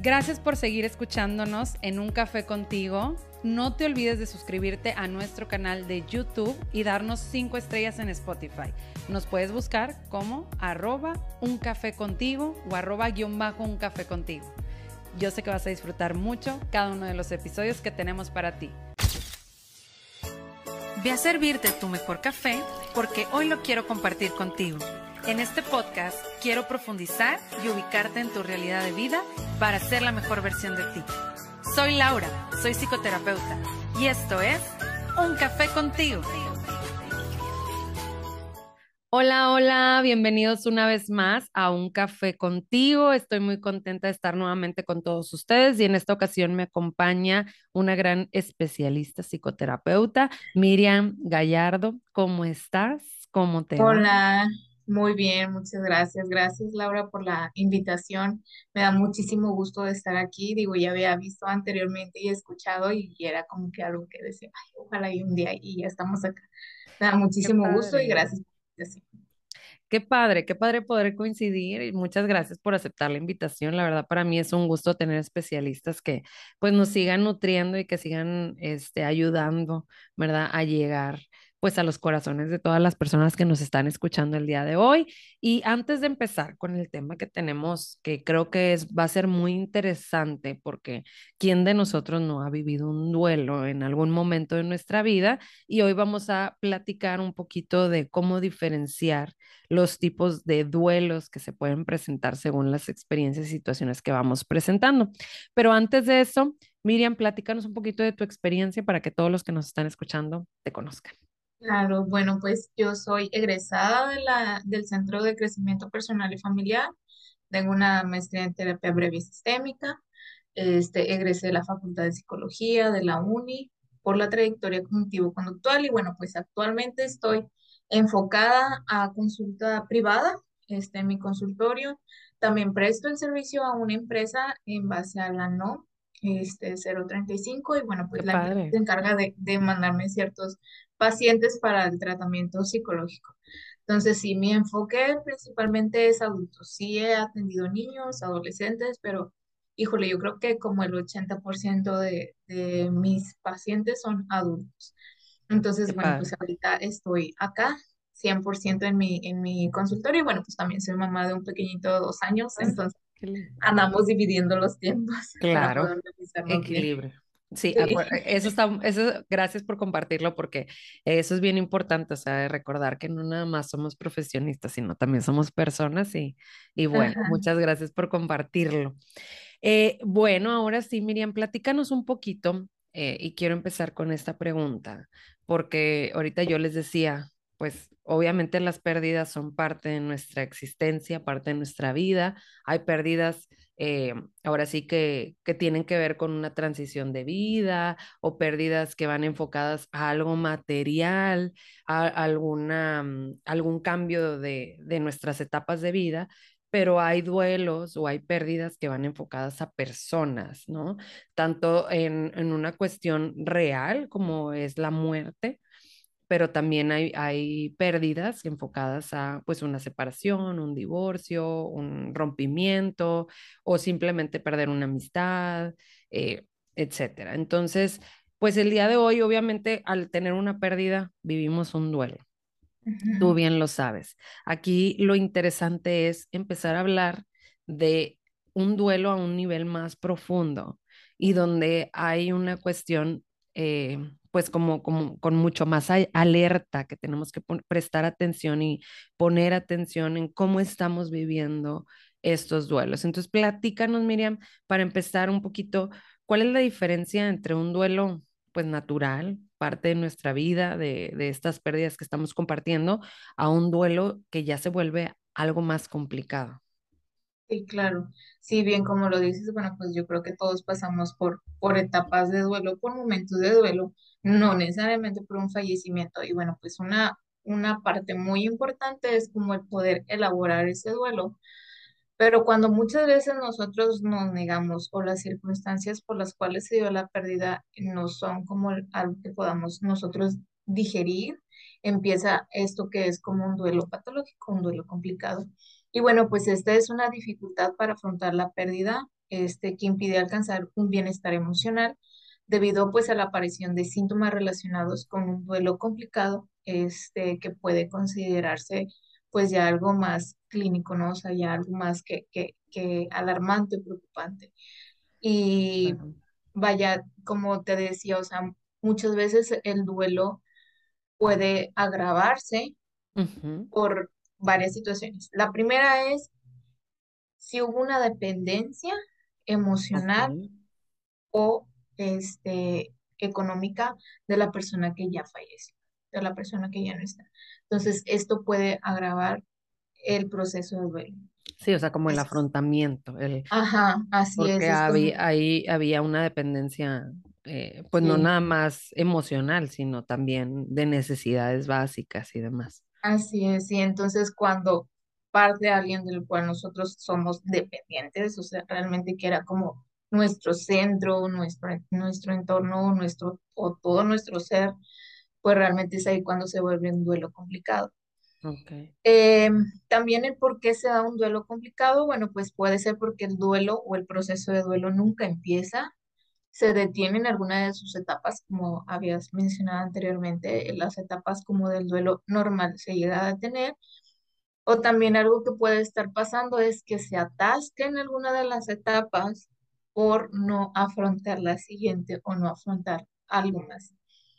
Gracias por seguir escuchándonos en Un Café contigo. No te olvides de suscribirte a nuestro canal de YouTube y darnos 5 estrellas en Spotify. Nos puedes buscar como arroba un café contigo o arroba guion bajo un café contigo. Yo sé que vas a disfrutar mucho cada uno de los episodios que tenemos para ti. Ve a servirte tu mejor café porque hoy lo quiero compartir contigo. En este podcast quiero profundizar y ubicarte en tu realidad de vida para ser la mejor versión de ti. Soy Laura, soy psicoterapeuta y esto es Un Café contigo. Hola, hola, bienvenidos una vez más a Un Café contigo. Estoy muy contenta de estar nuevamente con todos ustedes y en esta ocasión me acompaña una gran especialista psicoterapeuta, Miriam Gallardo. ¿Cómo estás? ¿Cómo te va? Muy bien, muchas gracias. Gracias, Laura, por la invitación. Me da muchísimo gusto de estar aquí. Digo, ya había visto anteriormente y escuchado y era como que algo que decía, Ay, ojalá y un día y ya estamos acá. Me da muchísimo gusto y gracias por la invitación. Qué padre, qué padre poder coincidir y muchas gracias por aceptar la invitación. La verdad, para mí es un gusto tener especialistas que pues nos sigan nutriendo y que sigan este, ayudando, ¿verdad? A llegar pues a los corazones de todas las personas que nos están escuchando el día de hoy. Y antes de empezar con el tema que tenemos, que creo que es, va a ser muy interesante porque ¿quién de nosotros no ha vivido un duelo en algún momento de nuestra vida? Y hoy vamos a platicar un poquito de cómo diferenciar los tipos de duelos que se pueden presentar según las experiencias y situaciones que vamos presentando. Pero antes de eso, Miriam, platícanos un poquito de tu experiencia para que todos los que nos están escuchando te conozcan. Claro, bueno, pues yo soy egresada de la, del Centro de Crecimiento Personal y Familiar. Tengo una maestría en terapia breve y sistémica. Este, egresé de la Facultad de Psicología de la UNI por la trayectoria cognitivo-conductual y bueno, pues actualmente estoy enfocada a consulta privada este, en mi consultorio. También presto el servicio a una empresa en base a la NO este, 035 y bueno, pues la se encarga de, de mandarme ciertos pacientes para el tratamiento psicológico. Entonces, sí, mi enfoque principalmente es adultos. Sí he atendido niños, adolescentes, pero híjole, yo creo que como el 80% de, de mis pacientes son adultos. Entonces, bueno, pues ahorita estoy acá 100% en mi, en mi consultorio y bueno, pues también soy mamá de un pequeñito de dos años, entonces andamos dividiendo los tiempos. Claro, equilibrio. Sí, eso está, eso, gracias por compartirlo porque eso es bien importante, o sea, recordar que no nada más somos profesionistas, sino también somos personas y, y bueno, muchas gracias por compartirlo. Eh, bueno, ahora sí, Miriam, platícanos un poquito eh, y quiero empezar con esta pregunta, porque ahorita yo les decía, pues obviamente las pérdidas son parte de nuestra existencia, parte de nuestra vida, hay pérdidas eh, ahora sí que, que tienen que ver con una transición de vida o pérdidas que van enfocadas a algo material, a alguna, mm, algún cambio de, de nuestras etapas de vida, pero hay duelos o hay pérdidas que van enfocadas a personas, ¿no? Tanto en, en una cuestión real como es la muerte, pero también hay, hay pérdidas enfocadas a pues una separación, un divorcio, un rompimiento o simplemente perder una amistad, eh, etcétera. Entonces, pues el día de hoy, obviamente, al tener una pérdida, vivimos un duelo. Tú bien lo sabes. Aquí lo interesante es empezar a hablar de un duelo a un nivel más profundo y donde hay una cuestión eh, pues como, como con mucho más alerta, que tenemos que prestar atención y poner atención en cómo estamos viviendo estos duelos. Entonces, platícanos, Miriam, para empezar un poquito, ¿cuál es la diferencia entre un duelo, pues natural, parte de nuestra vida, de, de estas pérdidas que estamos compartiendo, a un duelo que ya se vuelve algo más complicado? Sí, claro. Sí, bien como lo dices, bueno, pues yo creo que todos pasamos por, por etapas de duelo, por momentos de duelo, no necesariamente por un fallecimiento. Y bueno, pues una, una parte muy importante es como el poder elaborar ese duelo. Pero cuando muchas veces nosotros nos negamos o las circunstancias por las cuales se dio la pérdida no son como algo que podamos nosotros digerir, empieza esto que es como un duelo patológico, un duelo complicado. Y bueno, pues esta es una dificultad para afrontar la pérdida este, que impide alcanzar un bienestar emocional debido pues a la aparición de síntomas relacionados con un duelo complicado, este, que puede considerarse pues ya algo más clínico, ¿no? O sea, ya algo más que, que, que alarmante preocupante. Y vaya, como te decía, o sea, muchas veces el duelo puede agravarse por varias situaciones. La primera es si hubo una dependencia emocional o este, económica de la persona que ya falleció, de la persona que ya no está. Entonces, esto puede agravar el proceso de duelo. Sí, o sea, como el afrontamiento. El, Ajá, así es. Porque había, ahí había una dependencia, eh, pues no nada más emocional, sino también de necesidades básicas y demás. Así es, y entonces cuando parte alguien del cual nosotros somos dependientes, o sea, realmente que era como nuestro centro, nuestro, nuestro entorno, nuestro, o todo nuestro ser, pues realmente es ahí cuando se vuelve un duelo complicado. Okay. Em, también el por qué se da un duelo complicado, bueno, pues puede ser porque el duelo o el proceso de duelo nunca empieza, se detiene en alguna de sus etapas, como habías mencionado anteriormente, en las etapas como del duelo normal se llega a detener, o también algo que puede estar pasando es que se atasque en alguna de las etapas por no afrontar la siguiente o no afrontar algo más.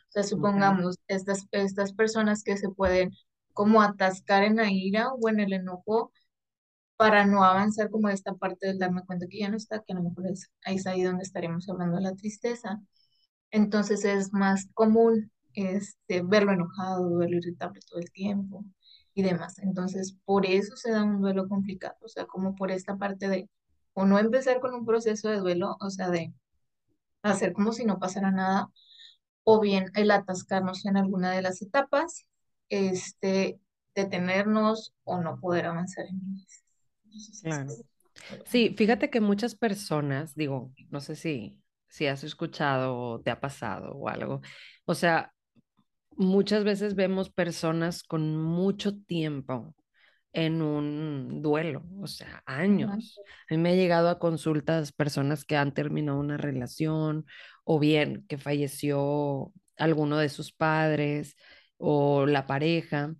O sea, supongamos estas, estas personas que se pueden como atascar en la ira o en el enojo para no avanzar como esta parte del darme cuenta que ya no está, que a lo mejor es, es ahí donde estaremos hablando de la tristeza. Entonces es más común este, verlo enojado, verlo irritable todo el tiempo y demás. Entonces, por eso se da un duelo complicado, o sea, como por esta parte de o no empezar con un proceso de duelo, o sea, de hacer como si no pasara nada, o bien el atascarnos en alguna de las etapas, este, detenernos o no poder avanzar en ellas. Claro. Sí, fíjate que muchas personas, digo, no sé si, si has escuchado o te ha pasado o algo, o sea, muchas veces vemos personas con mucho tiempo en un duelo, o sea, años. A mí me ha llegado a consultas personas que han terminado una relación o bien que falleció alguno de sus padres o la pareja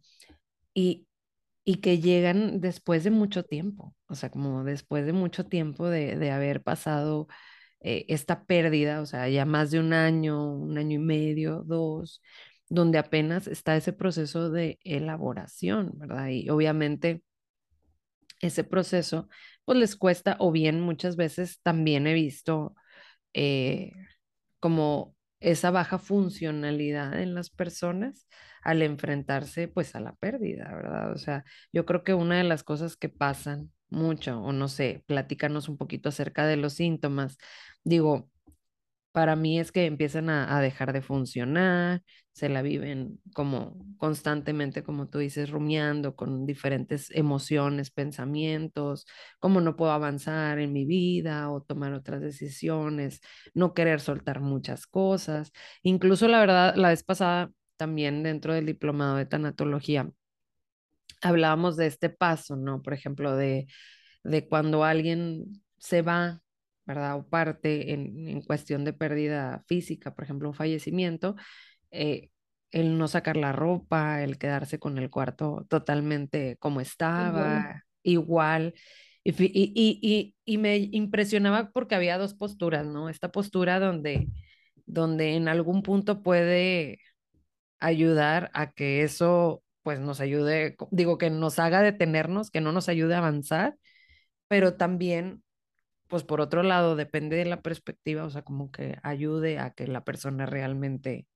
y, y que llegan después de mucho tiempo, o sea, como después de mucho tiempo de, de haber pasado eh, esta pérdida, o sea, ya más de un año, un año y medio, dos, donde apenas está ese proceso de elaboración, ¿verdad? Y obviamente ese proceso, pues les cuesta, o bien muchas veces también he visto eh, como esa baja funcionalidad en las personas al enfrentarse pues a la pérdida, ¿verdad? O sea, yo creo que una de las cosas que pasan mucho, o no sé, platícanos un poquito acerca de los síntomas. Digo, para mí es que empiezan a, dejar de funcionar, se la viven como constantemente, como tú dices, rumiando con diferentes emociones, pensamientos, cómo no puedo avanzar en mi vida o tomar otras decisiones, no querer soltar muchas cosas. Incluso la verdad, la vez pasada también dentro del diplomado de tanatología, hablábamos de este paso, ¿no? Por ejemplo, de, de cuando alguien se va ¿verdad? O parte en, cuestión de pérdida física, por ejemplo, un fallecimiento, eh, el no sacar la ropa, el quedarse con el cuarto totalmente como estaba, igual. Y, y, y, me impresionaba porque había dos posturas, ¿no? Esta postura donde, donde en algún punto puede ayudar a que eso pues nos ayude, digo, que nos haga detenernos, que no nos ayude a avanzar, pero también pues por otro lado, depende de la perspectiva, o sea, como que ayude a que la persona realmente,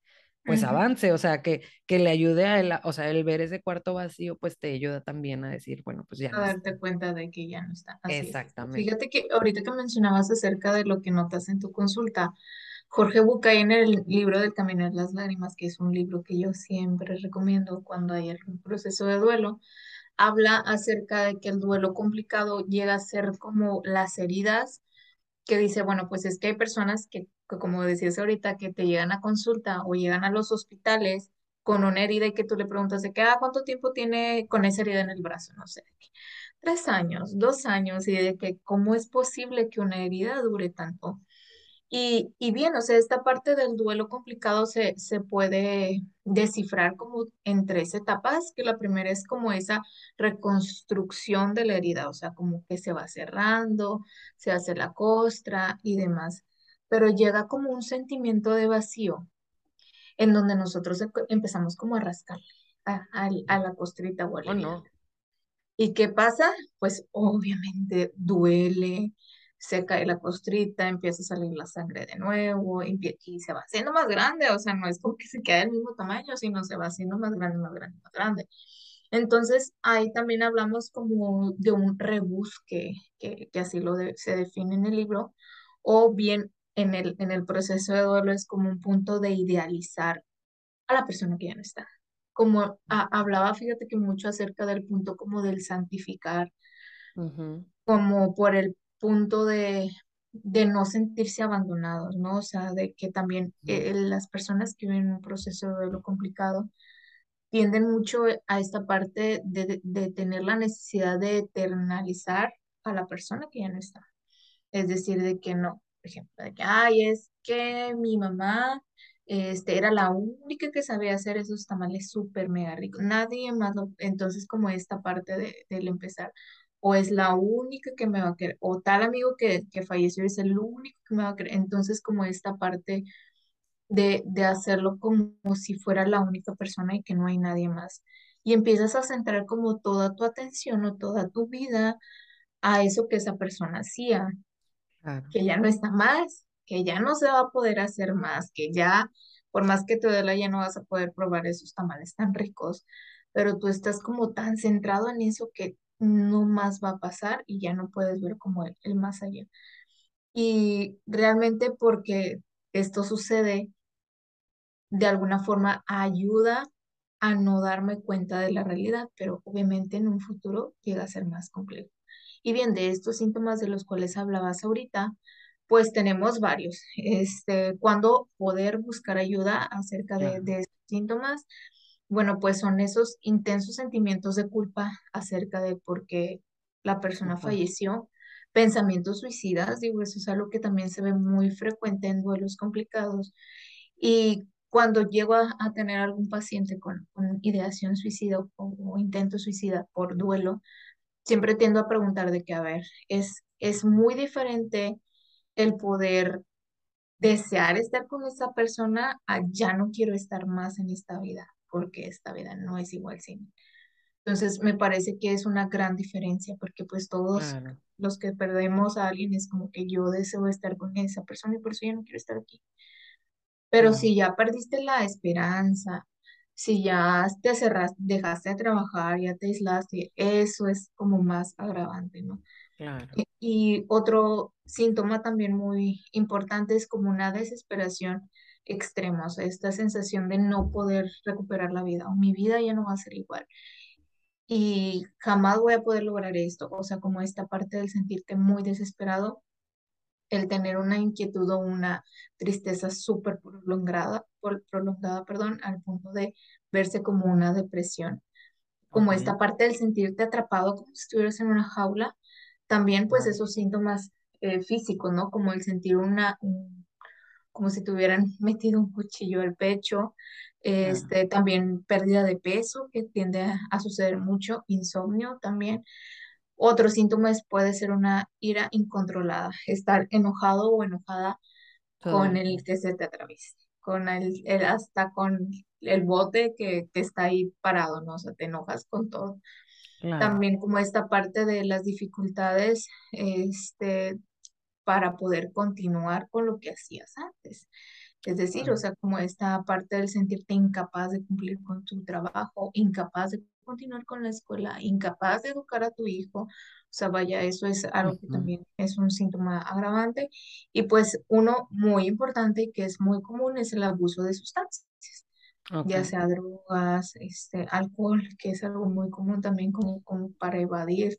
pues avance, o sea, que, que le ayude a él, o sea, el ver ese cuarto vacío, pues te ayuda también a decir, bueno, pues ya. A darte cuenta de que ya no está. Exactamente. Fíjate que ahorita que mencionabas acerca de lo que notas en tu consulta, Jorge Bucay en el libro del Camino de las Lágrimas, que es un libro que yo siempre recomiendo cuando hay algún proceso de duelo, habla acerca de que el duelo complicado llega a ser como las heridas, que dice, bueno, pues es que hay personas que, como decías ahorita, que te llegan a consulta o llegan a los hospitales con una herida y que tú le preguntas de que, ah, ¿cuánto tiempo tiene con esa herida en el brazo? No sé, tres años, dos años, y de que cómo es posible que una herida dure tanto. Y, y bien, o sea, esta parte del duelo complicado se, se puede descifrar como en tres etapas, que la primera es como esa reconstrucción de la herida, o sea, como que se va cerrando, se hace la costra y demás, pero llega como un sentimiento de vacío en donde nosotros empezamos como a rascarle a, a, la costrita o a la oh, ¿Y qué pasa? Pues obviamente duele, se cae la costrita, empieza a salir la sangre de nuevo y, se va haciendo más grande, o sea, no es como que se quede del mismo tamaño, sino se va haciendo más grande, más grande, más grande. Entonces, ahí también hablamos como de un rebusque, que, que así lo se define en el libro, o bien en el, en el proceso de duelo es como un punto de idealizar a la persona que ya no está. Como hablaba, fíjate que mucho acerca del punto como del santificar, como por el punto de, de no sentirse abandonados, ¿no? O sea, de que también eh, las personas que viven un proceso de duelo complicado tienden mucho a esta parte de, de tener la necesidad de eternalizar a la persona que ya no está. Es decir, de que no, por ejemplo, de que, ay, es que mi mamá este, era la única que sabía hacer esos tamales súper mega ricos. Nadie más lo, entonces como esta parte de, del empezar, o es la única que me va a querer, o tal amigo que, que falleció es el único que me va a querer. Entonces como esta parte de, de hacerlo como si fuera la única persona y que no hay nadie más. Y empiezas a centrar como toda tu atención o toda tu vida a eso que esa persona hacía que ya no está más, que ya no se va a poder hacer más, que ya, por más que te duela, ya no vas a poder probar esos tamales tan ricos, pero tú estás como tan centrado en eso que no más va a pasar y ya no puedes ver como el, el más allá. Y realmente porque esto sucede, de alguna forma ayuda a no darme cuenta de la realidad, pero obviamente en un futuro llega a ser más complejo. Y bien, de estos síntomas de los cuales hablabas ahorita, pues tenemos varios. Este, cuando poder buscar ayuda acerca de, de estos síntomas, bueno, pues son esos intensos sentimientos de culpa acerca de por qué la persona falleció, pensamientos suicidas, digo, eso es algo que también se ve muy frecuente en duelos complicados. Y cuando llego a, tener algún paciente con, ideación suicida o, o, intento suicida por duelo, siempre tiendo a preguntar de que, a ver, es, es muy diferente el poder desear estar con esa persona a ya no quiero estar más en esta vida, porque esta vida no es igual sin Entonces, me parece que es una gran diferencia, porque pues todos los que perdemos a alguien es como que yo deseo estar con esa persona y por eso ya no quiero estar aquí. Pero si ya perdiste la esperanza, si ya te cerraste, dejaste de trabajar, ya te aislaste, eso es como más agravante, ¿no? Claro. Y, otro síntoma también muy importante es como una desesperación sea, esta sensación de no poder recuperar la vida, o mi vida ya no va a ser igual. Y jamás voy a poder lograr esto, o sea, como esta parte del sentirte muy desesperado el tener una inquietud o una tristeza súper prolongada, prolongada, perdón, al punto de verse como una depresión. Como esta parte del sentirte atrapado como si estuvieras en una jaula, también pues esos síntomas eh, físicos, ¿no? Como el sentir una, como si tuvieran metido un cuchillo al pecho, este, también pérdida de peso, que tiende a, a suceder mucho, insomnio también, otro síntoma puede ser una ira incontrolada, estar enojado o enojada con el que se te atraviesa, con el, hasta con el bote que, está ahí parado, ¿no? O sea, te enojas con todo. También como esta parte de las dificultades este, para poder continuar con lo que hacías antes. Es decir, o sea, como esta parte del sentirte incapaz de cumplir con tu trabajo, incapaz de continuar con la escuela, incapaz de educar a tu hijo. O sea, vaya, eso es algo que también es un síntoma agravante. Y pues uno muy importante que es muy común es el abuso de sustancias, ya sea drogas, este, alcohol, que es algo muy común también como, como para evadir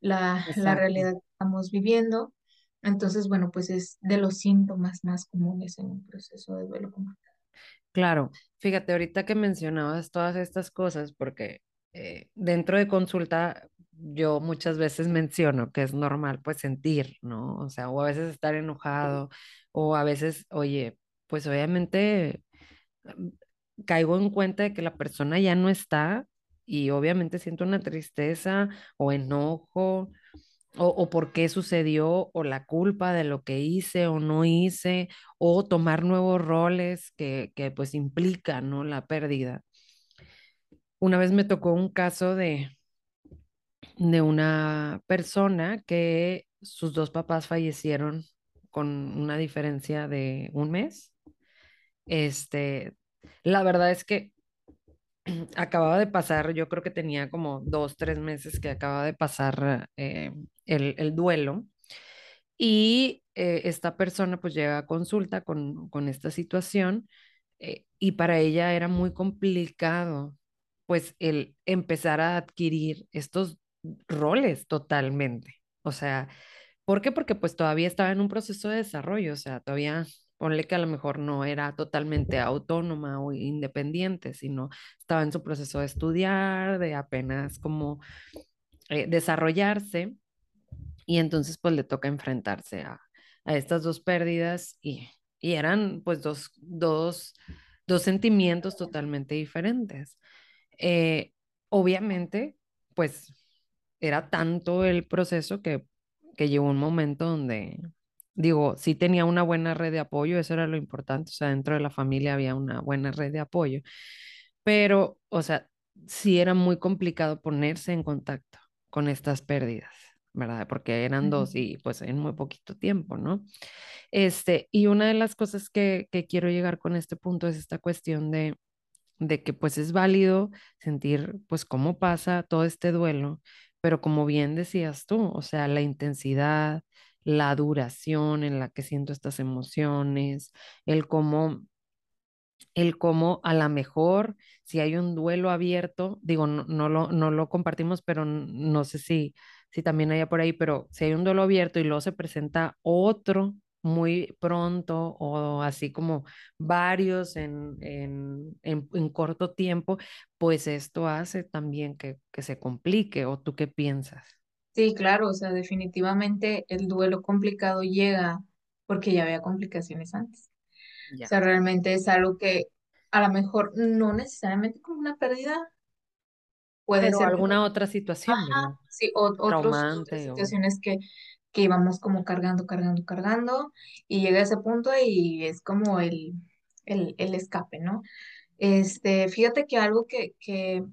la, la realidad que estamos viviendo. Entonces, bueno, pues es de los síntomas más comunes en un proceso de duelo complicado. Claro, fíjate, ahorita que mencionabas todas estas cosas, porque eh, dentro de consulta yo muchas veces menciono que es normal pues sentir, ¿no? O sea, o a veces estar enojado, o a veces, oye, pues obviamente mm, caigo en cuenta de que la persona ya no está y obviamente siento una tristeza o enojo o, o por qué sucedió, o la culpa de lo que hice o no hice, o tomar nuevos roles que, que pues implican, ¿no? La pérdida. Una vez me tocó un caso de, de una persona que sus dos papás fallecieron con una diferencia de un mes. Este, la verdad es que acababa de pasar, yo creo que tenía como dos, tres meses que acaba de pasar eh, el, el duelo y eh, esta persona pues llega a consulta con, con esta situación eh, y para ella era muy complicado pues el empezar a adquirir estos roles totalmente. O sea, ¿por qué? Porque pues todavía estaba en un proceso de desarrollo, o sea, todavía ponle que a lo mejor no era totalmente autónoma o independiente, sino estaba en su proceso de estudiar, de apenas como eh, desarrollarse y entonces pues le toca enfrentarse a, a estas dos pérdidas y, y eran pues dos, dos, dos sentimientos totalmente diferentes. Eh, obviamente, pues era tanto el proceso que, que llegó un momento donde, digo, sí tenía una buena red de apoyo, eso era lo importante, o sea, dentro de la familia había una buena red de apoyo, pero, o sea, sí era muy complicado ponerse en contacto con estas pérdidas. ¿verdad? Porque eran dos y pues en muy poquito tiempo, ¿no? Este, y una de las cosas que, que quiero llegar con este punto es esta cuestión de, de que pues es válido sentir pues cómo pasa todo este duelo, pero como bien decías tú, o sea, la intensidad, la duración en la que siento estas emociones, el cómo el cómo a lo mejor si hay un duelo abierto, digo, no, no, lo, no lo compartimos, pero no sé si, si también haya por ahí, pero si hay un duelo abierto y luego se presenta otro muy pronto o así como varios en, en, en, en corto tiempo, pues esto hace también que, que se complique. ¿O tú qué piensas? Sí, claro, o sea, definitivamente el duelo complicado llega porque ya había complicaciones antes. O sea, realmente es algo que a lo mejor no necesariamente como una pérdida, puede Pero ser alguna otra situación, ajá, sí, o- otros, otras o... situaciones que, que íbamos como cargando, cargando, cargando, y llega ese punto y es como el, el, el escape, ¿no? Este, fíjate que algo que, que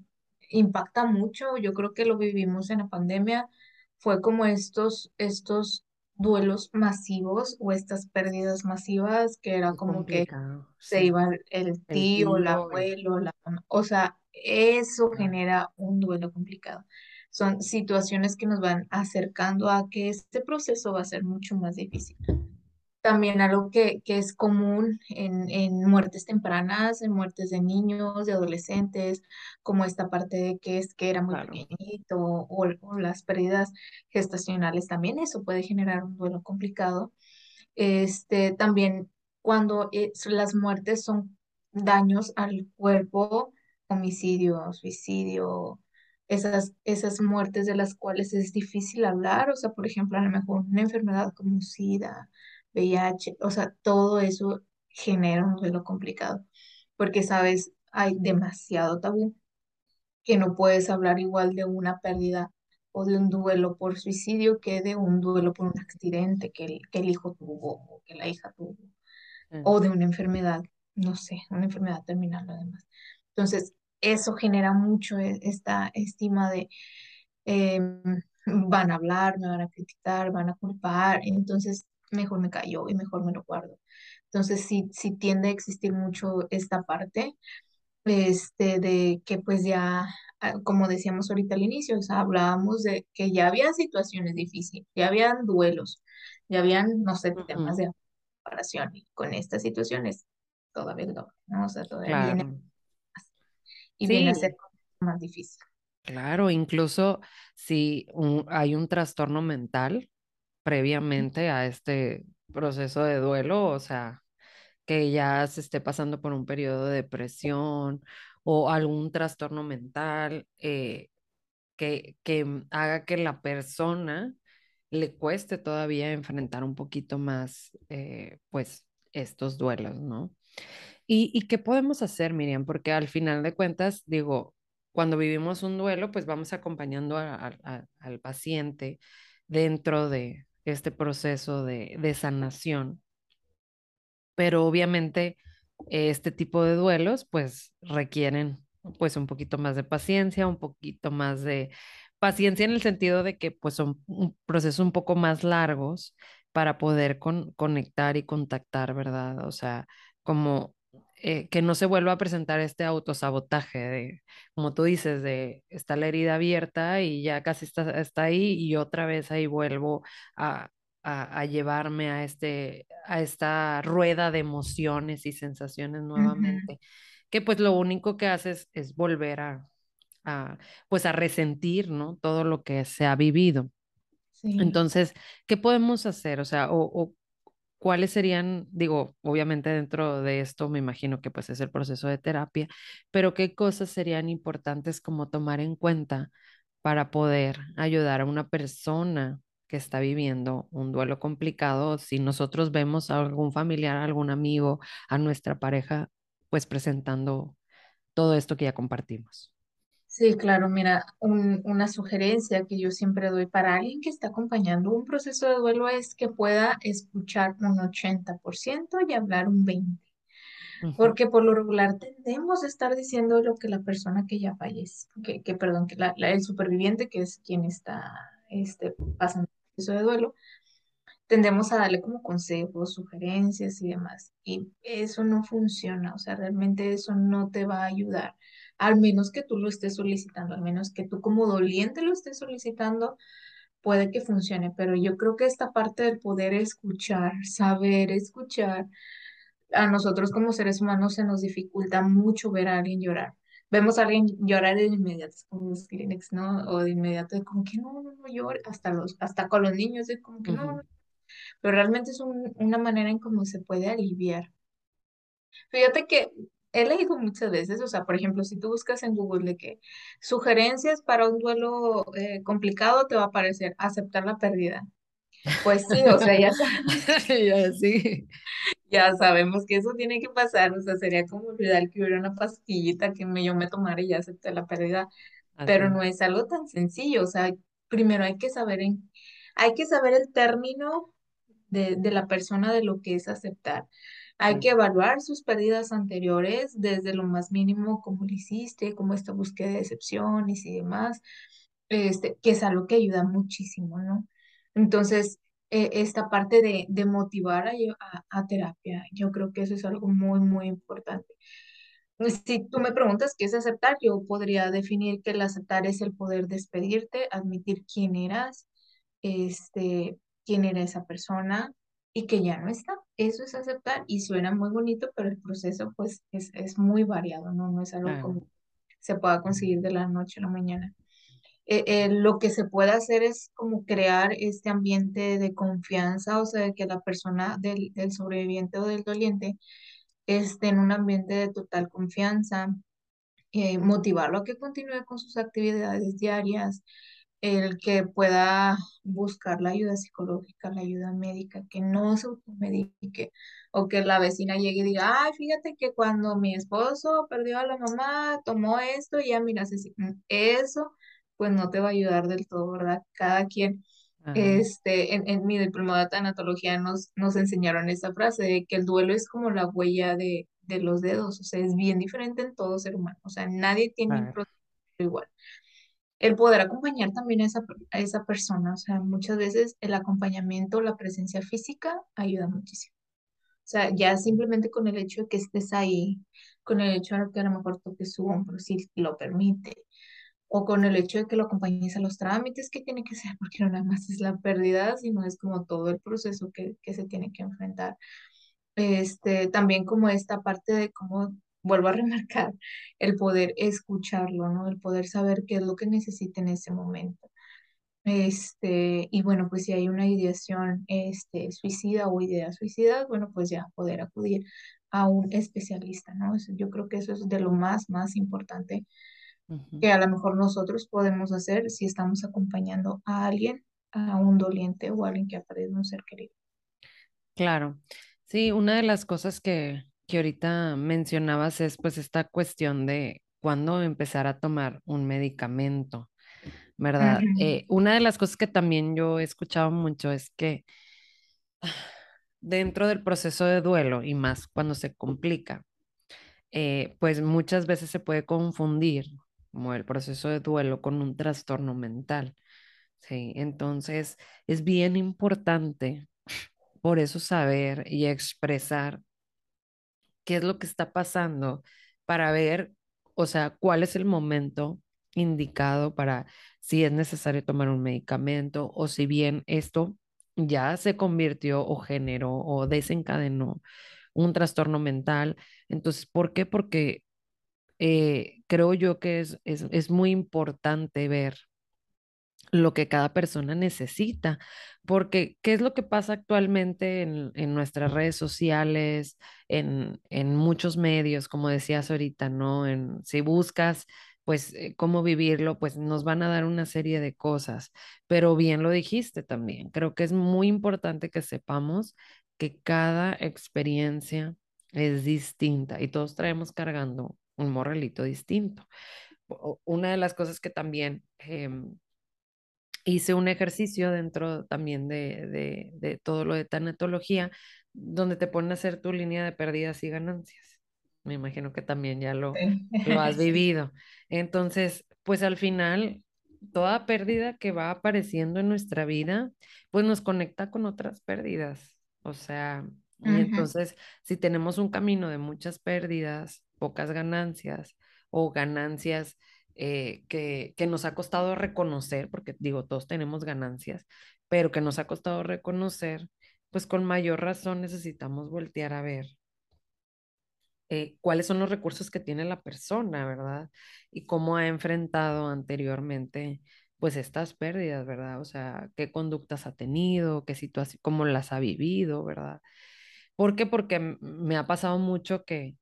impacta mucho, yo creo que lo vivimos en la pandemia, fue como estos, estos duelos masivos o estas pérdidas masivas, que era como que se iba el tío, el abuelo, la mamá, o sea, eso genera un duelo complicado. Son situaciones que nos van acercando a que este proceso va a ser mucho más difícil. También algo que, que es común en, en muertes tempranas, en muertes de niños, de adolescentes, como esta parte de que es que era muy claro, pequeñito o, o las pérdidas gestacionales, también eso puede generar un duelo complicado. Este, también cuando las muertes son daños al cuerpo, homicidio, suicidio, esas, esas muertes de las cuales es difícil hablar, o sea, por ejemplo, a lo mejor una enfermedad como SIDA, VIH, o sea, todo eso genera un duelo complicado, porque, sabes, hay demasiado tabú que no puedes hablar igual de una pérdida o de un duelo por suicidio que de un duelo por un accidente que el, que el hijo tuvo o que la hija tuvo, o de una enfermedad, no sé, una enfermedad terminal además. Entonces, eso genera mucho e- esta estima de em, van a hablar, me van a criticar, van a culpar, entonces mejor me callo y mejor me lo guardo. Entonces, sí, sí tiende a existir mucho esta parte este, de que pues ya, ah, como decíamos ahorita al inicio, o sea, hablábamos de que ya había situaciones difíciles, ya habían duelos, ya habían, no sé, temas de separación y con estas situaciones todavía ¿no? O sea, todavía viene claro. más y viene a ser más difícil. claro, incluso si un- hay un trastorno mental previamente a este proceso de duelo, o sea, que ya se esté pasando por un periodo de depresión o algún trastorno mental eh, que, que haga que la persona le cueste todavía enfrentar un poquito más, eh, pues, estos duelos, ¿no? ¿Y, ¿Y qué podemos hacer, Miriam? Porque al final de cuentas, digo, cuando vivimos un duelo, pues vamos acompañando al paciente dentro de este proceso de, de sanación. Pero obviamente este tipo de duelos pues requieren pues un poquito más de paciencia, un poquito más de paciencia en el sentido de que pues son un proceso un poco más largos para poder con, conectar y contactar, ¿verdad? O sea, como eh, que no se vuelva a presentar este autosabotaje de, como tú dices, de está la herida abierta y ya casi está, está ahí y otra vez ahí vuelvo a, a, llevarme a, este, a esta rueda de emociones y sensaciones nuevamente, que pues lo único que haces es volver a, a, pues a resentir, ¿no? Todo lo que se ha vivido. Entonces, ¿qué podemos hacer? O sea, o, ¿cuáles serían, digo, obviamente dentro de esto me imagino que pues es el proceso de terapia, pero qué cosas serían importantes como tomar en cuenta para poder ayudar a una persona que está viviendo un duelo complicado, si nosotros vemos a algún familiar, a algún amigo, a nuestra pareja, pues presentando todo esto que ya compartimos. Sí, claro, mira, una sugerencia que yo siempre doy para alguien que está acompañando un proceso de duelo es que pueda escuchar un 80% y hablar un 20%. Porque por lo regular tendemos a estar diciendo lo que la persona que ya fallece, que, que perdón, que la, el superviviente, que es quien está este, pasando el proceso de duelo, tendemos a darle como consejos, sugerencias y demás. Y eso no funciona, o sea, realmente eso no te va a ayudar al menos que tú lo estés solicitando, al menos que tú como doliente lo estés solicitando, puede que funcione, pero yo creo que esta parte del poder escuchar, saber escuchar, a nosotros como seres humanos se nos dificulta mucho ver a alguien llorar. Vemos a alguien llorar de inmediato, como los Kleenex, ¿no? O de inmediato, de como que no, no, no llore, hasta, los, hasta con los niños, de como que no, pero realmente es una manera en cómo se puede aliviar. Fíjate que he leído muchas veces, o sea, por ejemplo, si tú buscas en Google de que sugerencias para un duelo eh, complicado, te va a aparecer aceptar la pérdida. Pues sí, o sea, ya sabemos, sí. ya sabemos que eso tiene que pasar, o sea, sería como olvidar que hubiera una pastillita que me, yo me tomara y ya acepté la pérdida, pero no es algo tan sencillo, o sea, primero hay que saber en, hay que saber el término de, de la persona de lo que es aceptar. Hay que evaluar sus pérdidas anteriores desde lo más mínimo, cómo lo hiciste, cómo esta búsqueda de excepciones y demás, este, que es algo que ayuda muchísimo, ¿no? Entonces, e, esta parte de, de motivar a, a, terapia, yo creo que eso es algo muy, muy importante. Si tú me preguntas qué es aceptar, yo podría definir que el aceptar es el poder despedirte, admitir quién eras, este, quién era esa persona, y que ya no está. Eso es aceptar y suena muy bonito, pero el proceso pues es, es muy variado, ¿no? No es algo como se pueda conseguir de la noche a la mañana. Eh, eh, lo que se puede hacer es como crear este ambiente de confianza, o sea, que la persona del, del sobreviviente o del doliente esté en un ambiente de total confianza, eh, motivarlo a que continúe con sus actividades diarias, el que pueda buscar la ayuda psicológica, la ayuda médica, que no se automedique o que la vecina llegue y diga, ay, fíjate que cuando mi esposo perdió a la mamá, tomó esto y ya mira, mm, eso pues no te va a ayudar del todo, ¿verdad? Cada quien, este, en, en, mi diplomado de tanatología nos, nos enseñaron esa frase de que el duelo es como la huella de, de los dedos, o sea, es bien diferente en todo ser humano, o sea, nadie tiene un proceso igual el poder acompañar también a esa, esa persona. O sea, muchas veces el acompañamiento, la presencia física ayuda muchísimo. O sea, ya simplemente con el hecho de que estés ahí, con el hecho de que a lo mejor toques su hombro, si lo permite, o con el hecho de que lo acompañes a los trámites que tiene que ser, porque no nada más es la pérdida, sino es como todo el proceso que, que se tiene que enfrentar. Este, también como esta parte de cómo vuelvo a remarcar, el poder escucharlo, ¿no? El poder saber qué es lo que necesita en ese momento. Este, y bueno, pues si hay una ideación este, suicida o idea suicida, bueno, pues ya poder acudir a un especialista, ¿no? Yo creo que eso es de lo más, más importante que a lo mejor nosotros podemos hacer si estamos acompañando a alguien, a un doliente o a alguien que ha perdido un ser querido. Claro. Sí, una de las cosas que, que ahorita mencionabas es pues esta cuestión de cuándo empezar a tomar un medicamento, ¿verdad? Eh, una de las cosas que también yo he escuchado mucho es que dentro del proceso de duelo y más cuando se complica, eh, pues muchas veces se puede confundir como el proceso de duelo con un trastorno mental, ¿sí? Entonces es bien importante por eso saber y expresar qué es lo que está pasando para ver, o sea, cuál es el momento indicado para si es necesario tomar un medicamento o si bien esto ya se convirtió o generó o desencadenó un trastorno mental. Entonces, ¿por qué? Porque eh, creo yo que es, es, es muy importante ver lo que cada persona necesita, porque ¿qué es lo que pasa actualmente en, en nuestras redes sociales, en, en muchos medios, como decías ahorita, ¿no? En, si buscas, pues, eh, cómo vivirlo, pues nos van a dar una serie de cosas, pero bien lo dijiste también, creo que es muy importante que sepamos que cada experiencia es distinta y todos traemos cargando un morralito distinto. Una de las cosas que también... em, hice un ejercicio dentro también de, de, de todo lo de tanatología, donde te ponen a hacer tu línea de pérdidas y ganancias. Me imagino que también ya lo, Sí, lo has vivido. Entonces, pues al final, toda pérdida que va apareciendo en nuestra vida, pues nos conecta con otras pérdidas. O sea, y entonces, si tenemos un camino de muchas pérdidas, pocas ganancias o ganancias eh, que, que nos ha costado reconocer, porque digo, todos tenemos ganancias, pero que nos ha costado reconocer, pues con mayor razón necesitamos voltear a ver eh, cuáles son los recursos que tiene la persona, ¿verdad? Y cómo ha enfrentado anteriormente, pues estas pérdidas, ¿verdad? O sea, qué conductas ha tenido, qué situación, cómo las ha vivido, ¿verdad? ¿Por qué? Porque me ha pasado mucho que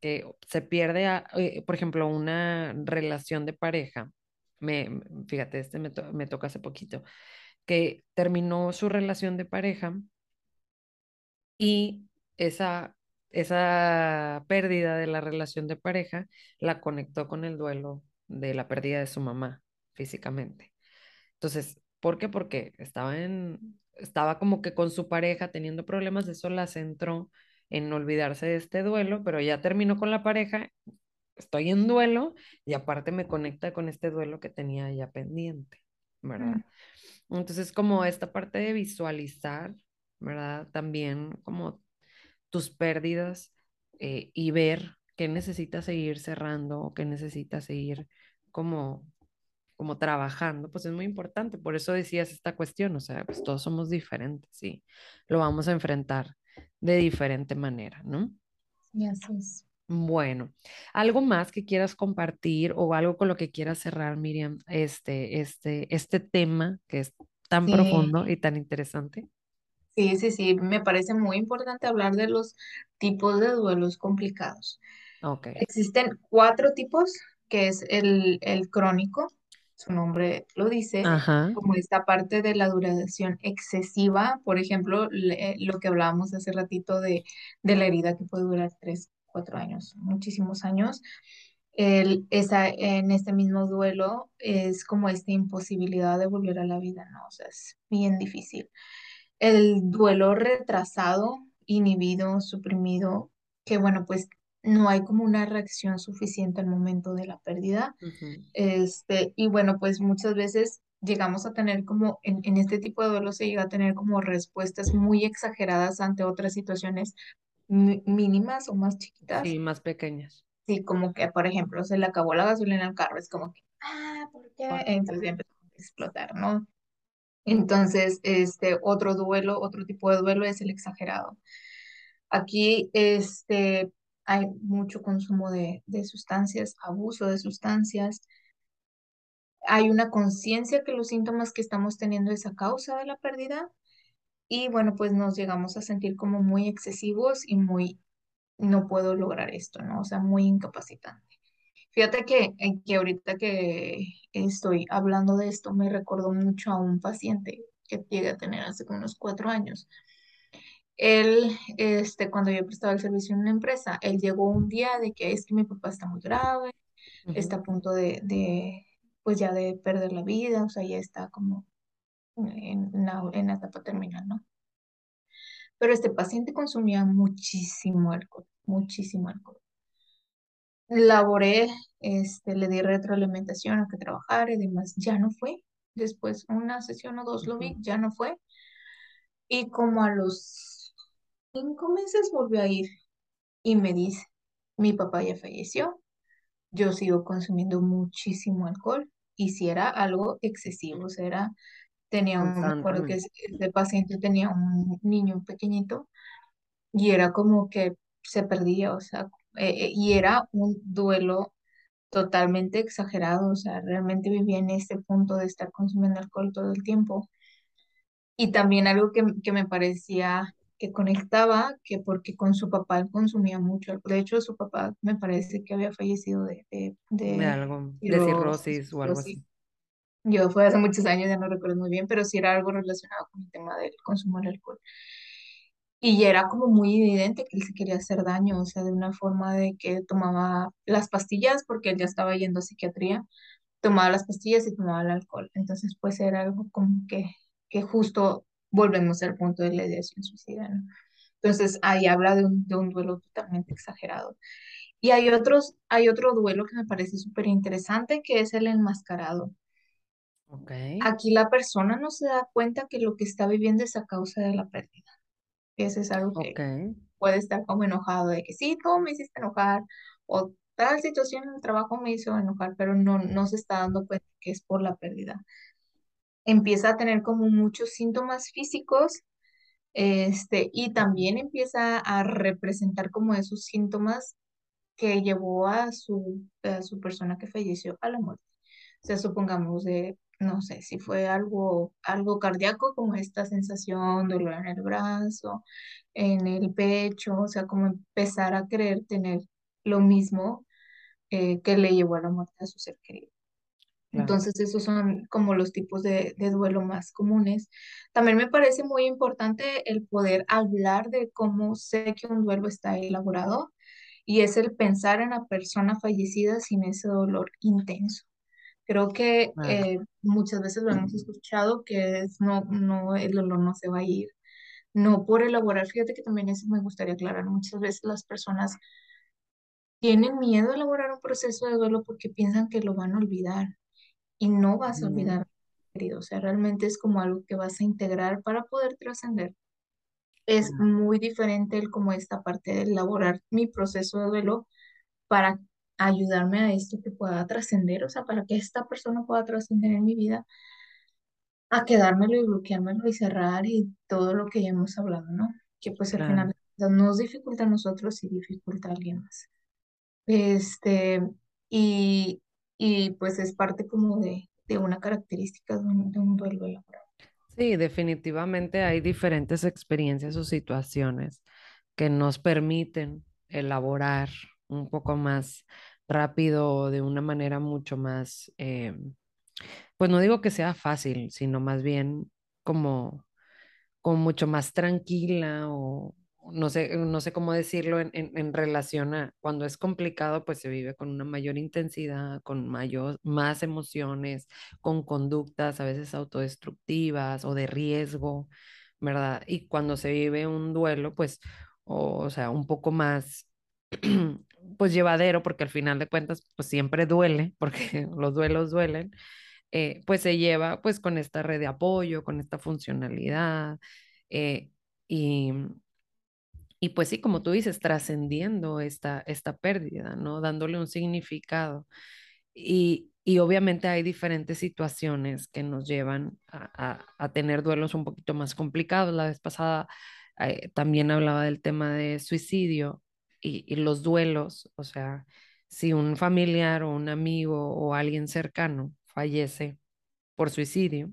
que se pierde, a- eh, por ejemplo, una relación de pareja. Me, fíjate, este me, me toca hace poquito, que terminó su relación de pareja y esa, esa pérdida de la relación de pareja la conectó con el duelo de la pérdida de su mamá físicamente. Entonces, ¿por qué? Porque estaba en, estaba como que con su pareja teniendo problemas, eso la centró en olvidarse de este duelo, pero ya terminó con la pareja estoy en duelo y aparte me conecta con este duelo que tenía ya pendiente. ¿verdad? Entonces, como esta parte de visualizar, ¿verdad? También como tus pérdidas eh, y ver qué necesitas seguir cerrando o qué necesitas seguir como como trabajando, pues es muy importante. Por eso decías esta cuestión, o sea, pues todos somos diferentes, sí, lo vamos a enfrentar de diferente manera, ¿no? Sí, así es. Bueno, ¿algo más que quieras compartir o algo con lo que quieras cerrar, Miriam, este, este, este tema que es tan Sí, profundo y tan interesante? sí, sí, sí, me parece muy importante hablar de los tipos de duelos complicados. Ok. Existen cuatro tipos, que es el, el crónico, su nombre lo dice, Ajá. como esta parte de la duración excesiva, por ejemplo, le- lo que hablábamos hace ratito de, de la herida que puede durar tres, cuatro años, muchísimos años. El, esa, en este mismo duelo es como esta imposibilidad de volver a la vida, ¿no? O sea, es bien difícil. El duelo retrasado, inhibido, suprimido, que bueno, pues no hay como una reacción suficiente al momento de la pérdida. Este, y bueno, pues muchas veces llegamos a tener como, en, en este tipo de duelo se llega a tener como respuestas muy exageradas ante otras situaciones mínimas o más chiquitas. Sí, más pequeñas. Sí, como que, por ejemplo, se le acabó la gasolina al carro, es como que, ah, ¿por qué? Entonces ya empezó a explotar, ¿no? Entonces, este otro duelo, otro tipo de duelo es el exagerado. Aquí, este, hay mucho consumo de, de sustancias, abuso de sustancias, hay una conciencia que los síntomas que estamos teniendo es a causa de la pérdida y bueno, pues nos llegamos a sentir como muy excesivos y muy, no puedo lograr esto, ¿no? O sea, muy incapacitante. Fíjate que, eh, que ahorita que estoy hablando de esto, me recordó mucho a un paciente que llegué a tener hace unos cuatro años. Él, este, cuando yo prestaba el servicio en una empresa, él llegó un día de que es que mi papá está muy grave, está a punto de, de, pues ya de perder la vida, o sea, ya está como en, la, en la etapa terminal, ¿no? Pero este paciente consumía muchísimo alcohol, muchísimo alcohol. Laboré, este, le di retroalimentación a que trabajara y demás, ya no fue. Después, una sesión o dos lo vi, ya no fue. Y como a los cinco meses volvió a ir y me dice, mi papá ya falleció, yo sigo consumiendo muchísimo alcohol y si era algo excesivo, o sea, era, tenía un, me acuerdo que ese paciente tenía un niño pequeñito y era como que se perdía, o sea, eh, eh, y era un duelo totalmente exagerado, o sea, realmente vivía en este punto de estar consumiendo alcohol todo el tiempo. Y también algo que, que me parecía que conectaba, que porque con su papá consumía mucho. De hecho, su papá me parece que había fallecido de, de, de, algo, de cirrosis o algo así. Yo fue hace muchos años, ya no recuerdo muy bien, pero sí era algo relacionado con el tema del consumo del alcohol. Y ya era como muy evidente que él se quería hacer daño, o sea, de una forma de que tomaba las pastillas, porque él ya estaba yendo a psiquiatría, tomaba las pastillas y tomaba el alcohol. Entonces, pues era algo como que, que justo volvemos al punto de la ideación suicida, ¿no? Entonces, ahí habla de un, de un duelo totalmente exagerado. Y hay otros, hay otro duelo que me parece súper interesante, que es el enmascarado. Okay. Aquí la persona no se da cuenta que lo que está viviendo es a causa de la pérdida. Ese es algo que puede estar como enojado de que sí, tú me hiciste enojar o tal situación en el trabajo me hizo enojar, pero no, no se está dando cuenta que es por la pérdida. Empieza a tener como muchos síntomas físicos este, y también empieza a representar como esos síntomas que llevó a su, a su persona que falleció a la muerte. O sea, supongamos de no sé, si fue algo, algo cardíaco, como esta sensación, dolor en el brazo, en el pecho, o sea, como empezar a querer tener lo mismo eh, que le llevó a la muerte a su ser querido. Entonces, esos son como los tipos de, de, duelo más comunes. También me parece muy importante el poder hablar de cómo sé que un duelo está elaborado y es el pensar en la persona fallecida sin ese dolor intenso. Creo que eh, muchas veces lo hemos escuchado que es no, no, el dolor no se va a ir. No por elaborar, fíjate que también eso me gustaría aclarar. Muchas veces las personas tienen miedo a elaborar un proceso de duelo porque piensan que lo van a olvidar y no vas a olvidar, querido. O sea, realmente es como algo que vas a integrar para poder trascender. Es muy diferente el como esta parte de elaborar mi proceso de duelo para ayudarme a esto que pueda trascender, o sea, para que esta persona pueda trascender en mi vida, a quedármelo y bloqueármelo y cerrar y todo lo que ya hemos hablado, ¿no? Que pues al final nos dificulta a nosotros y dificulta a alguien más. Este, y, y pues es parte como de, de una característica de un, de un duelo laboral. Sí, definitivamente hay diferentes experiencias o situaciones que nos permiten elaborar un poco más rápido, de una manera mucho más, eh, pues no digo que sea fácil, sino más bien como, como mucho más tranquila o no sé, no sé cómo decirlo en, en, relación a cuando es complicado, pues se vive con una mayor intensidad, con mayor, más emociones, con conductas a veces autodestructivas o de riesgo, ¿verdad? Y cuando se vive un duelo, pues, o sea, un poco más pues llevadero, porque al final de cuentas, pues siempre duele, porque los duelos duelen, eh, pues se lleva pues con esta red de apoyo, con esta funcionalidad, eh, y, y pues sí, como tú dices, trascendiendo esta, esta pérdida, ¿no? Dándole un significado. Y, y obviamente hay diferentes situaciones que nos llevan a, a, tener duelos un poquito más complicados. La vez pasada eh, también hablaba del tema de suicidio y, los duelos, o sea, si un familiar o un amigo o alguien cercano fallece por suicidio,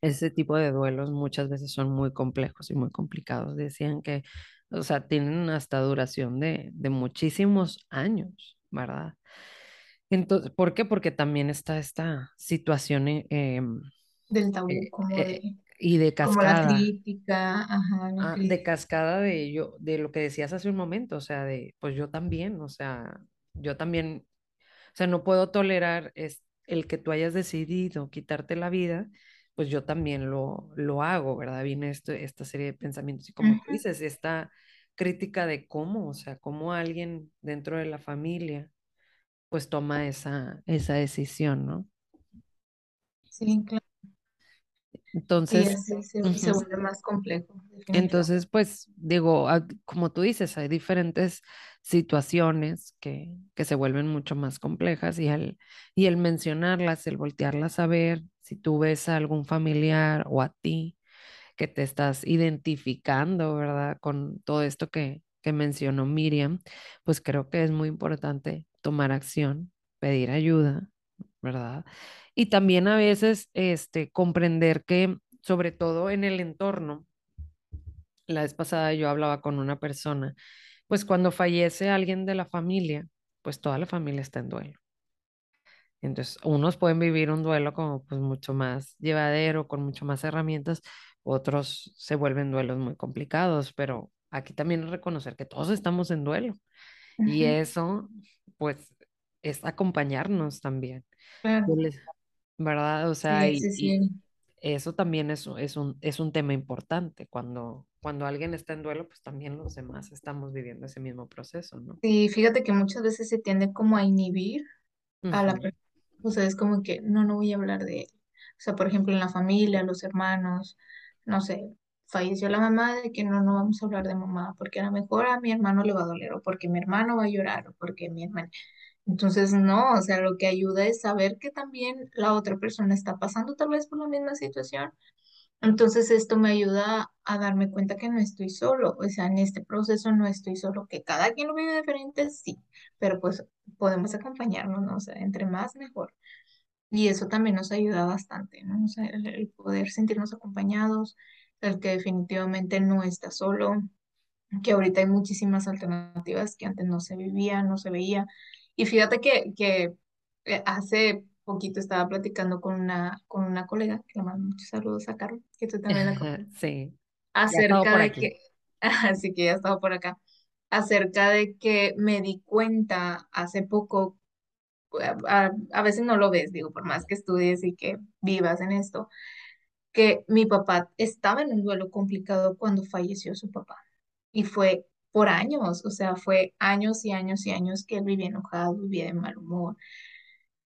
ese tipo de duelos muchas veces son muy complejos y muy complicados. Decían que, o sea, tienen hasta duración de, de muchísimos años, ¿verdad? Entonces, ¿por qué? Porque también está esta situación eh, em, del tabú, eh, eh, de y de como la cascada. crítica, ajá, la Ah, de crítica. cascada de yo, de lo que decías hace un momento, o sea, de pues yo también, o sea, yo también, o sea, no puedo tolerar es el que tú hayas decidido quitarte la vida, pues yo también lo, lo hago, ¿verdad? Viene esto, esta serie de pensamientos y como tú dices, esta crítica de cómo, o sea, cómo alguien dentro de la familia pues toma esa, esa decisión, ¿no? Sí, claro. Entonces, así se, se ujú. vuelve más complejo. Entonces, pues digo, como tú dices, hay diferentes situaciones que, que se vuelven mucho más complejas y el, y el mencionarlas, el voltearlas a ver, si tú ves a algún familiar o a ti que te estás identificando, ¿verdad? Con todo esto que, que mencionó Miriam, pues creo que es muy importante tomar acción, pedir ayuda, ¿verdad? Y también a veces, este, comprender que, sobre todo en el entorno, la vez pasada yo hablaba con una persona, pues cuando fallece alguien de la familia, pues toda la familia está en duelo. Entonces, unos pueden vivir un duelo como pues mucho más llevadero, con mucho más herramientas, otros se vuelven duelos muy complicados, pero aquí también es reconocer que todos estamos en duelo y Ujú, eso pues es acompañarnos también. Claro, ¿Verdad? O sea, sí, y, sí, y sí. eso también es, es un, es un tema importante. Cuando, cuando alguien está en duelo, pues también los demás estamos viviendo ese mismo proceso, ¿no? Sí, fíjate que muchas veces se tiende como a inhibir a la persona. O sea, es como que no, no voy a hablar de él. O sea, por ejemplo, en la familia, los hermanos, no sé, falleció la mamá de que no, no vamos a hablar de mamá, porque a lo mejor a mi hermano le va a doler, o porque mi hermano va a llorar, o porque mi hermana. Entonces, no, o sea, lo que ayuda es saber que también la otra persona está pasando tal vez por la misma situación entonces esto me ayuda a darme cuenta que no estoy solo, o sea, en este proceso no estoy solo, que cada quien lo vive diferente, sí, pero pues podemos acompañarnos, ¿no? O sea, entre más mejor. Y eso también nos ayuda bastante, ¿no? O sea, el, el poder sentirnos acompañados, el que definitivamente no está solo, que ahorita hay muchísimas alternativas que antes no se vivían, no se veía. Y fíjate que, que eh, hace poquito estaba platicando con una, con una colega, que le mando muchos saludos a Carol, que tú también la conoces Sí, acerca de que, así que ya estaba por acá, acerca de que me di cuenta hace poco, a, veces no lo ves, digo, por más que estudies y que vivas en esto, que mi papá estaba en un duelo complicado cuando falleció su papá. Y fue por años, o sea, fue años y años y años que él vivía enojado, vivía de mal humor,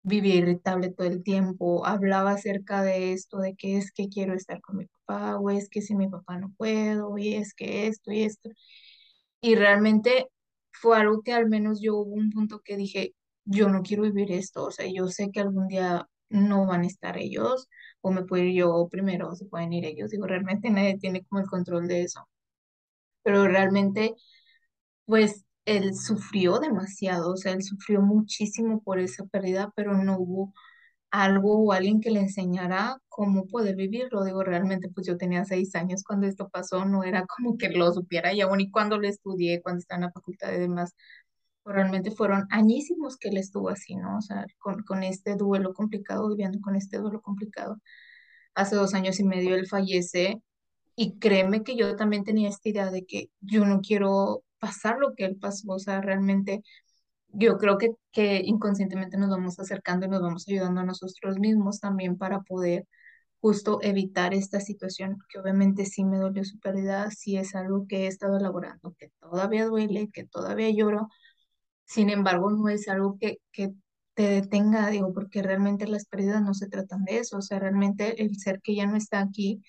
vivía irritable todo el tiempo, hablaba acerca de esto, de que es que quiero estar con mi papá, o es que si mi papá no puedo, y es que esto y esto. Y realmente fue algo que al menos yo hubo un punto que dije, yo no quiero vivir esto, o sea, yo sé que algún día no van a estar ellos, o me puedo ir yo primero, o se pueden ir ellos, digo, realmente nadie tiene como el control de eso, pero realmente, pues, él sufrió demasiado, o sea, él sufrió muchísimo por esa pérdida, pero no hubo algo o alguien que le enseñara cómo poder vivirlo. Digo, realmente, pues yo tenía seis años cuando esto pasó, no era como que lo supiera y aún y cuando lo estudié, cuando estaba en la facultad y demás, pues realmente fueron añísimos que él estuvo así, ¿no? O sea, con, con este duelo complicado, viviendo con este duelo complicado. Hace dos años y medio él fallece y créeme que yo también tenía esta idea de que yo no quiero pasar lo que él pasó, o sea, realmente yo creo que, que inconscientemente nos vamos acercando y nos vamos ayudando a nosotros mismos también para poder justo evitar esta situación, que obviamente sí me dolió su pérdida, sí es algo que he estado elaborando, que todavía duele, que todavía lloro, sin embargo no es algo que, que te detenga, digo, porque realmente las pérdidas no se tratan de eso, o sea, realmente el ser que ya no está aquí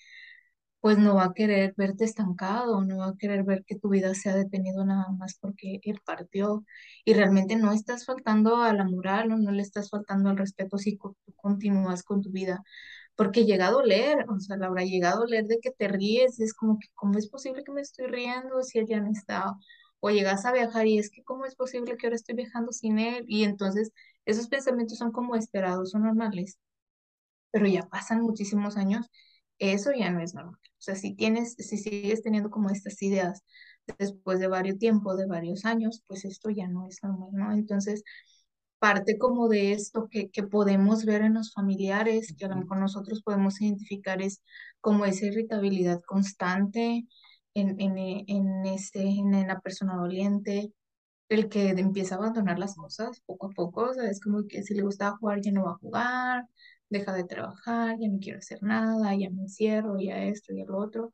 pues no va a querer verte estancado, no va a querer ver que tu vida se ha detenido nada más porque él partió y realmente no estás faltando a la moral o no le estás faltando al respeto si tú continúas con tu vida, porque llega a doler, o sea, Laura, llega a doler de que te ríes, es como que, ¿cómo es posible que me estoy riendo si él ya no está? o llegas a viajar y es que cómo es posible que ahora estoy viajando sin él y entonces esos pensamientos son como esperados o normales, pero ya pasan muchísimos años, eso ya no es normal. O sea, si tienes, si sigues teniendo como estas ideas después de varios tiempo, de varios años, pues esto ya no es normal, ¿no? Entonces, parte como de esto que, que podemos ver en los familiares, que a lo mejor nosotros podemos identificar es como esa irritabilidad constante en, en, en, este, en la persona doliente, el que empieza a abandonar las cosas poco a poco, o sea, es como que si le gusta jugar ya no va a jugar, deja de trabajar, ya no quiero hacer nada, ya me encierro, ya esto y el otro.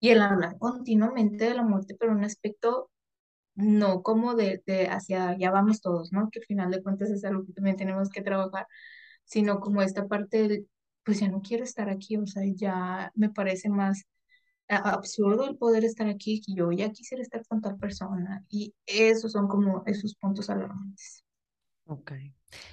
Y el hablar continuamente de la muerte, pero un aspecto no como de, de hacia ya vamos todos, ¿no? Que al final de cuentas es algo que también tenemos que trabajar, sino como esta parte del, pues ya no quiero estar aquí, o sea, ya me parece más absurdo el poder estar aquí, que yo ya quisiera estar con tal persona, y esos son como esos puntos alarmantes. Ok.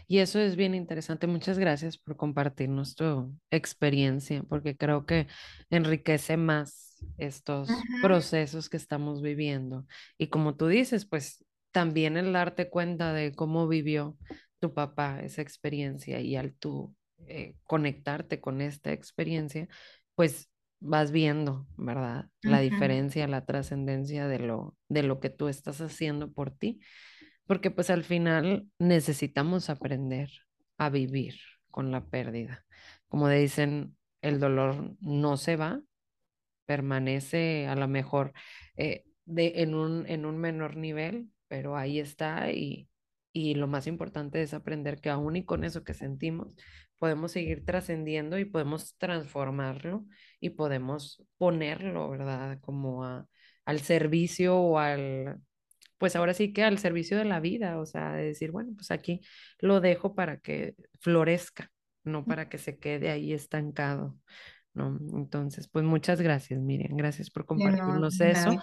Y eso es bien interesante. Muchas gracias por compartirnos tu experiencia, porque creo que enriquece más estos procesos que estamos viviendo. Y como tú dices, pues también el darte cuenta de cómo vivió tu papá esa experiencia y al tú eh, conectarte con esta experiencia, pues vas viendo, ¿verdad? La diferencia, la trascendencia de lo, de lo que tú estás haciendo por ti porque pues al final necesitamos aprender a vivir con la pérdida. Como dicen, el dolor no se va, permanece a lo mejor eh, de, en, un, en un menor nivel, pero ahí está y, y lo más importante es aprender que aún y con eso que sentimos, podemos seguir trascendiendo y podemos transformarlo y podemos ponerlo, ¿verdad? Como a, al servicio o al, pues ahora sí que al servicio de la vida, o sea, de decir, bueno, pues aquí lo dejo para que florezca, no para que se quede ahí estancado, ¿no? Entonces, pues muchas gracias, Miriam, gracias por compartirnos eso.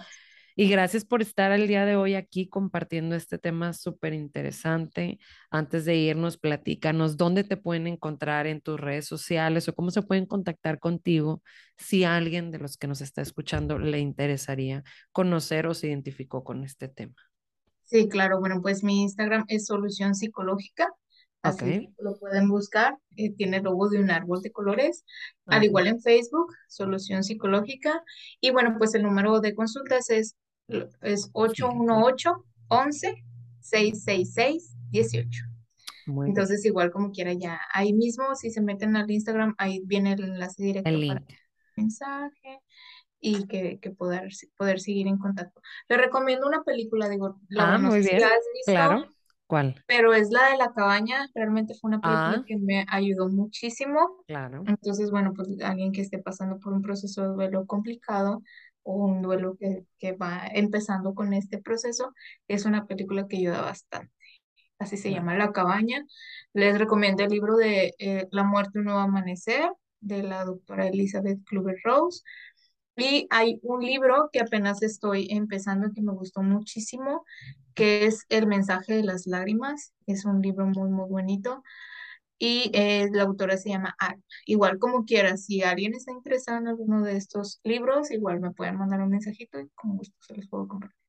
Y gracias por estar el día de hoy aquí compartiendo este tema súper interesante. Antes de irnos, platícanos dónde te pueden encontrar en tus redes sociales o cómo se pueden contactar contigo si alguien de los que nos está escuchando le interesaría conocer o se identificó con este tema. Sí, claro. Bueno, pues mi Instagram es Solución Psicológica. Así lo pueden buscar. Eh, tiene el logo de un árbol de colores. Al igual en Facebook, Solución Psicológica. Y bueno, pues el número de consultas es, es 818 11 666 18. Entonces, igual como quiera ya, ahí mismo, si se meten al Instagram, ahí viene el enlace directo el para el mensaje y que, que, poder, poder seguir en contacto. Le recomiendo una película, digo, la ah, muy bien. has visto, claro. ¿Cuál? Pero es la de La Cabaña, realmente fue una película ah. que me ayudó muchísimo. Claro. Entonces, bueno, pues alguien que esté pasando por un proceso de duelo complicado o un duelo que, que va empezando con este proceso, es una película que ayuda bastante. Así se llama La Cabaña. Les recomiendo el libro de eh, La muerte, un nuevo amanecer, de la doctora Elizabeth Kluber Rose. Y hay un libro que apenas estoy empezando que me gustó muchísimo, que es El mensaje de las lágrimas. Es un libro muy, muy bonito. Y eh, la autora se llama Alma. Igual como quieras, si alguien está interesado en alguno de estos libros, igual me pueden mandar un mensajito y con gusto se los puedo compartir.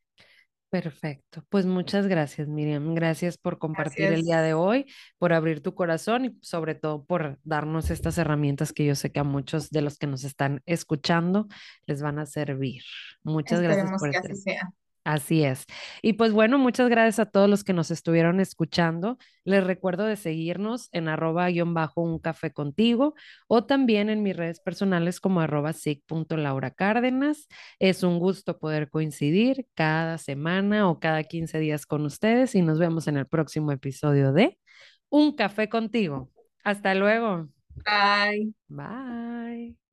Perfecto. Pues muchas gracias, Miriam. Gracias por compartir el día de hoy, por abrir tu corazón y sobre todo por darnos estas herramientas que yo sé que a muchos de los que nos están escuchando les van a servir. Muchas gracias por que así sea. Así es. Y pues bueno, muchas gracias a todos los que nos estuvieron escuchando. Les recuerdo de seguirnos en arroba guion bajo un café contigo o también en mis redes personales como arroba Laura Cárdenas. Es un gusto poder coincidir cada semana o cada 15 días con ustedes y nos vemos en el próximo episodio de Un café contigo. Hasta luego. Bye. Bye.